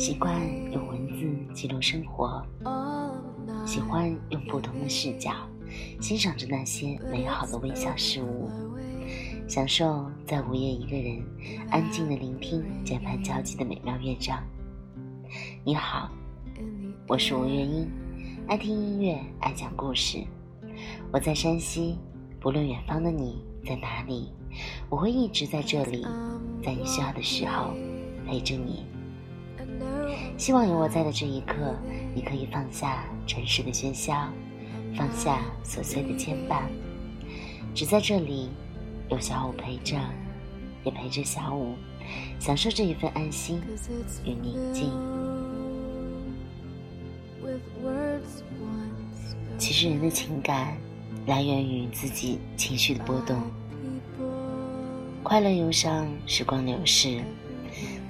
习惯用文字记录生活，喜欢用不同的视角欣赏着那些美好的微小事物，享受在午夜一个人安静的聆听键盘交击的美妙乐章。你好，我是吴月英，爱听音乐，爱讲故事。我在山西，不论远方的你在哪里，我会一直在这里，在你需要的时候陪着你。希望有我在的这一刻，你可以放下尘世的喧嚣，放下琐碎的牵绊，只在这里有小五陪着，也陪着小五，享受这一份安心与宁静。其实人的情感来源于自己情绪的波动，快乐、忧伤、时光流逝，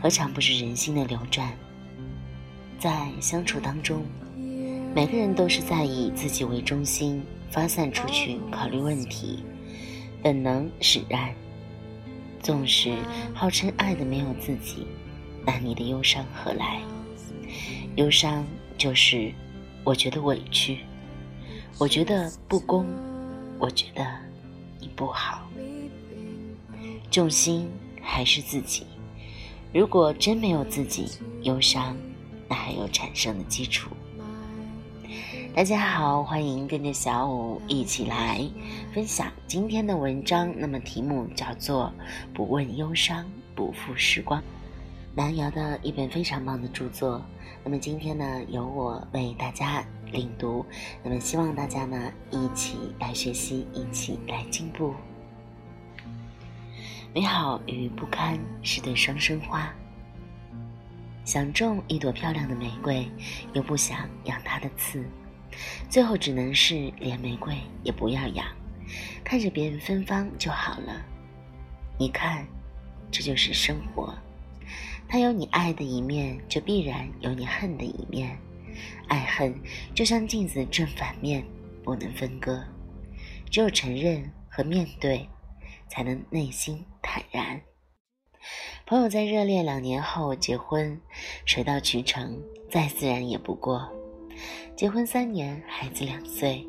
何尝不是人心的流转？在相处当中，每个人都是在以自己为中心发散出去考虑问题，本能使然。纵使号称爱的没有自己，那你的忧伤何来？忧伤就是我觉得委屈，我觉得不公，我觉得你不好。重心还是自己。如果真没有自己，忧伤。那还有产生的基础。大家好，欢迎跟着小五一起来分享今天的文章。那么题目叫做《不问忧伤，不负时光》，南瑶的一本非常棒的著作。那么今天呢，由我为大家领读。那么希望大家呢一起来学习，一起来进步。美好与不堪是对双生花。想种一朵漂亮的玫瑰，又不想养它的刺，最后只能是连玫瑰也不要养，看着别人芬芳就好了。你看，这就是生活，它有你爱的一面，就必然有你恨的一面。爱恨就像镜子正反面，不能分割。只有承认和面对，才能内心坦然。朋友在热恋两年后结婚，水到渠成，再自然也不过。结婚三年，孩子两岁，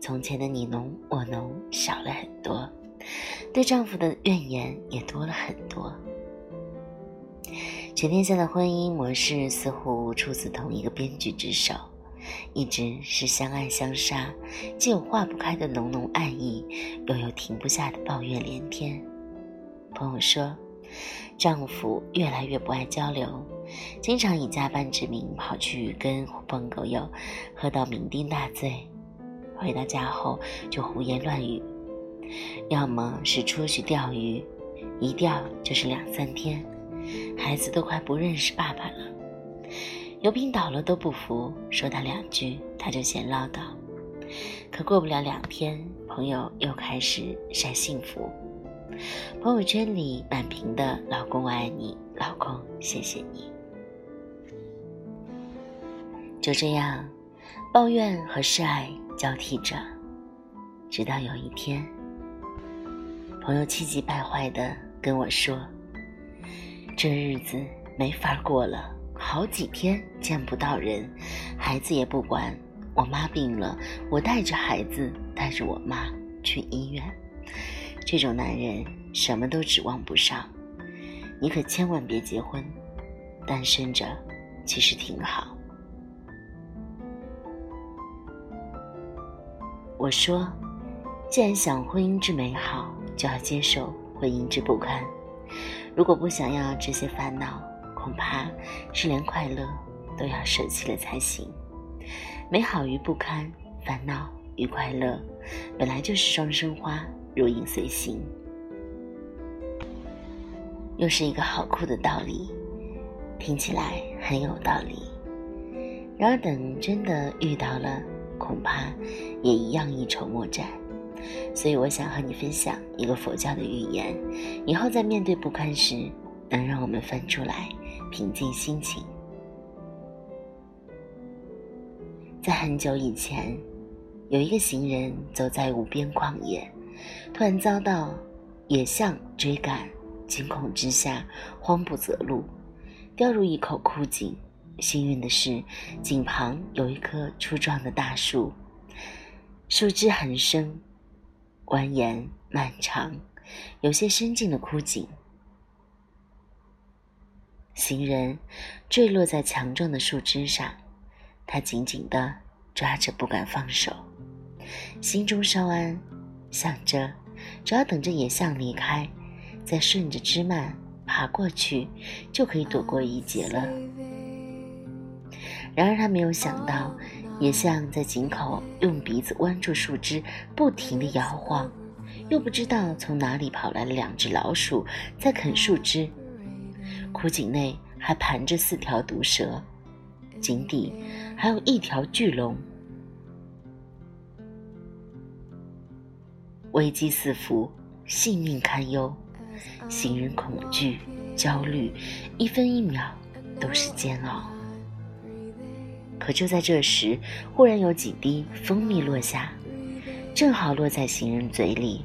从前的你侬我侬少了很多，对丈夫的怨言也多了很多。全天下的婚姻模式似乎出自同一个编剧之手，一直是相爱相杀，既有化不开的浓浓爱意，又有停不下的抱怨连天。朋友说。丈夫越来越不爱交流，经常以加班之名跑去跟狐朋狗友喝到酩酊大醉，回到家后就胡言乱语，要么是出去钓鱼，一钓就是两三天，孩子都快不认识爸爸了，油瓶倒了都不扶，说他两句他就嫌唠叨，可过不了两天，朋友又开始晒幸福。朋友圈里满屏的“老公我爱你，老公谢谢你”，就这样，抱怨和示爱交替着，直到有一天，朋友气急败坏的跟我说：“这日子没法过了，好几天见不到人，孩子也不管，我妈病了，我带着孩子，带着我妈去医院。”这种男人什么都指望不上，你可千万别结婚，单身着其实挺好。我说，既然想婚姻之美好，就要接受婚姻之不堪。如果不想要这些烦恼，恐怕是连快乐都要舍弃了才行。美好与不堪，烦恼与快乐，本来就是双生花。如影随形，又是一个好酷的道理，听起来很有道理。然而，等真的遇到了，恐怕也一样一筹莫展。所以，我想和你分享一个佛教的寓言，以后在面对不堪时，能让我们翻出来平静心情。在很久以前，有一个行人走在无边旷野。突然遭到野象追赶，惊恐之下慌不择路，掉入一口枯井。幸运的是，井旁有一棵粗壮的大树，树枝很深，蜿蜒漫长，有些深进了枯井。行人坠落在强壮的树枝上，他紧紧地抓着，不敢放手，心中稍安，想着只要等着野象离开，再顺着枝蔓爬过去，就可以躲过一劫了。然而他没有想到，野象在井口用鼻子弯住树枝，不停地摇晃，又不知道从哪里跑来了两只老鼠，在啃树枝。枯井内还盘着四条毒蛇，井底还有一条巨龙。危机四伏，性命堪忧，行人恐惧、焦虑，一分一秒都是煎熬。可就在这时，忽然有几滴蜂蜜落下，正好落在行人嘴里。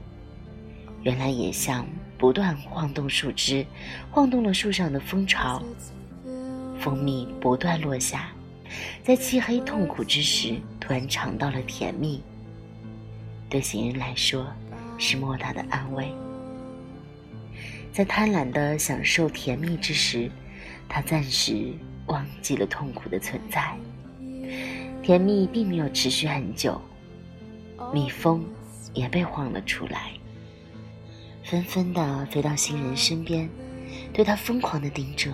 原来野象不断晃动树枝，晃动了树上的蜂巢，蜂蜜不断落下，在漆黑痛苦之时，突然尝到了甜蜜。对行人来说，是莫大的安慰。在贪婪的享受甜蜜之时，他暂时忘记了痛苦的存在。甜蜜并没有持续很久，蜜蜂也被晃了出来，纷纷的飞到行人身边，对他疯狂的盯着。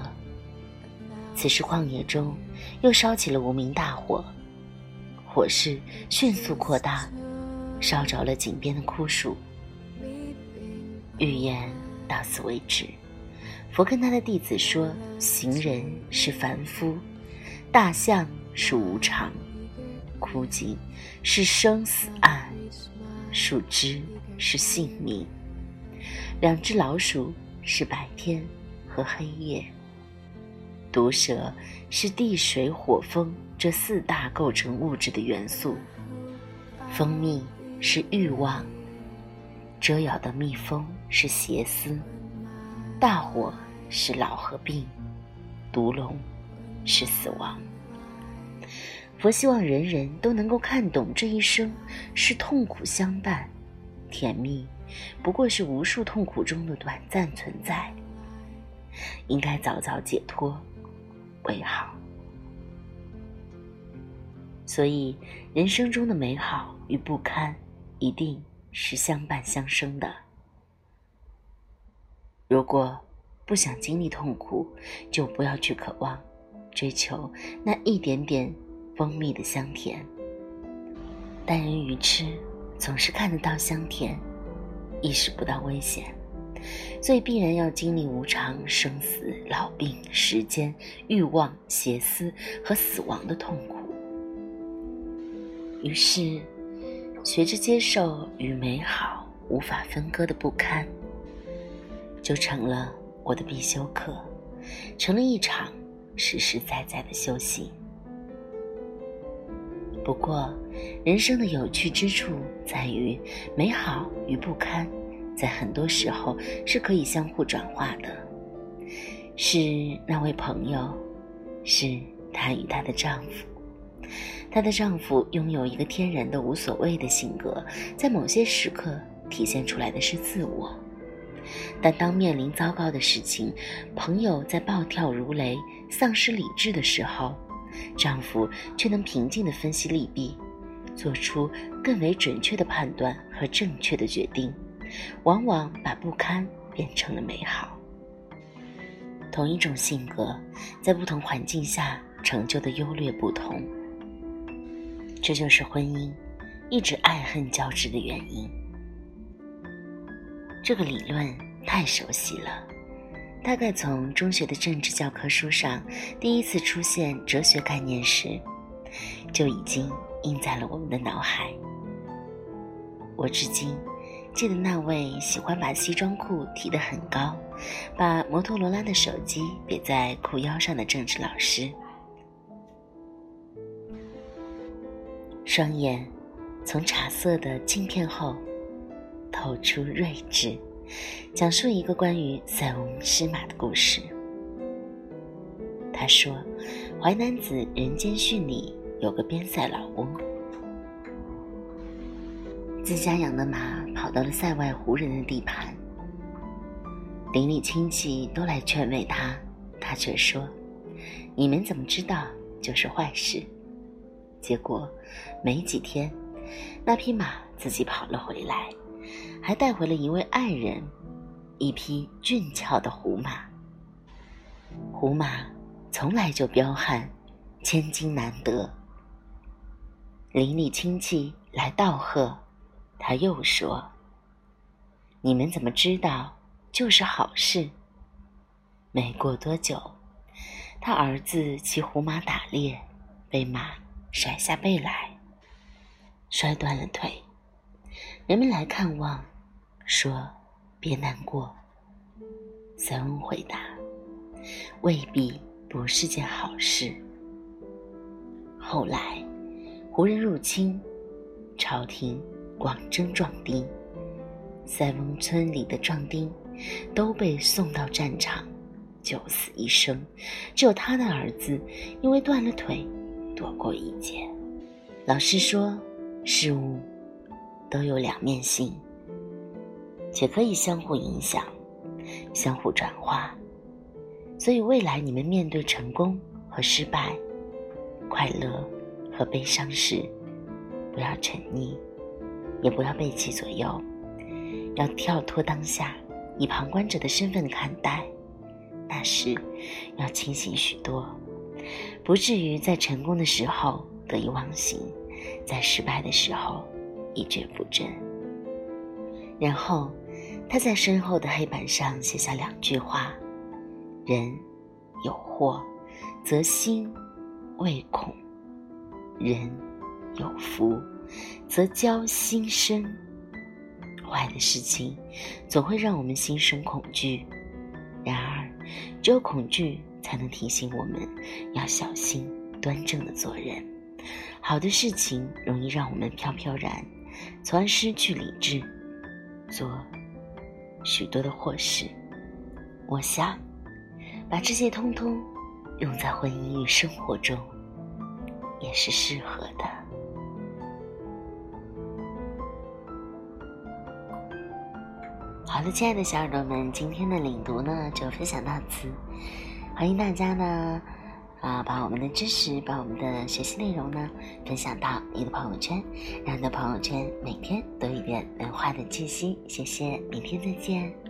此时旷野中又烧起了无名大火，火势迅速扩大，烧着了井边的枯树。预言到此为止。佛跟他的弟子说：行人是凡夫，大象是无常。枯井是生死岸，树枝是性命，两只老鼠是白天和黑夜，毒蛇是地水火风这四大构成物质的元素，蜂蜜是欲望，蛰咬的蜜蜂是邪思，大火是老和病，毒龙是死亡。佛希望人人都能够看懂这一生是痛苦相伴，甜蜜不过是无数痛苦中的短暂存在，应该早早解脱为好。所以，人生中的美好与不堪一定是相伴相生的。如果不想经历痛苦，就不要去渴望、追求那一点点。蜂蜜的香甜，但人愚痴，总是看得到香甜，意识不到危险，所以必然要经历无常、生死、老病、时间、欲望、邪思和死亡的痛苦。于是，学着接受与美好无法分割的不堪，就成了我的必修课，成了一场实实在在的修行。不过，人生的有趣之处在于，美好与不堪，在很多时候是可以相互转化的。是那位朋友，是她与她的丈夫。她的丈夫拥有一个天然的无所谓的性格，在某些时刻体现出来的是自我，但当面临糟糕的事情，朋友在暴跳如雷、丧失理智的时候。丈夫却能平静地分析利弊，做出更为准确的判断和正确的决定，往往把不堪变成了美好。同一种性格，在不同环境下成就的优劣不同，这就是婚姻一直爱恨交织的原因。这个理论太熟悉了。大概从中学的政治教科书上第一次出现哲学概念时，就已经印在了我们的脑海。我至今记得那位喜欢把西装裤提得很高，把摩托罗拉的手机别在裤腰上的政治老师，双眼从茶色的镜片后透出睿智。讲述一个关于塞翁失马的故事。他说：“淮南子人间训里有个边塞老翁，自家养的马跑到了塞外胡人的地盘，邻里亲戚都来劝慰他，他却说：‘你们怎么知道就是坏事？’结果没几天，那匹马自己跑了回来，还带回了一位爱人，一匹俊俏的胡马。胡马。”从来就彪悍，千金难得。邻里亲戚来道贺，他又说：“你们怎么知道就是好事？”没过多久，他儿子骑胡马打猎，被马甩下背来，摔断了腿。人们来看望，说：“别难过。”塞翁回答：“未必。”不是件好事。后来，胡人入侵，朝廷广征壮丁，塞翁村里的壮丁都被送到战场，九死一生，只有他的儿子因为断了腿，躲过一劫。老师说，事物都有两面性，且可以相互影响，相互转化。所以，未来你们面对成功和失败、快乐和悲伤时，不要沉溺，也不要被其左右，要跳脱当下，以旁观者的身份看待。那时，要清醒许多，不至于在成功的时候得意忘形，在失败的时候一蹶不振。然后，他在身后的黑板上写下两句话。人有祸，则心未恐；人有福，则交心生。坏的事情总会让我们心生恐惧，然而，只有恐惧才能提醒我们要小心、端正的做人。好的事情容易让我们飘飘然，从而失去理智，做许多的祸事。我想。把这些通通用在婚姻与生活中，也是适合的。好了，亲爱的小耳朵们，今天的领读呢就分享到此。欢迎大家呢啊，把我们的知识，把我们的学习内容呢分享到你的朋友圈，让你的朋友圈每天都一点文化的气息。谢谢，明天再见。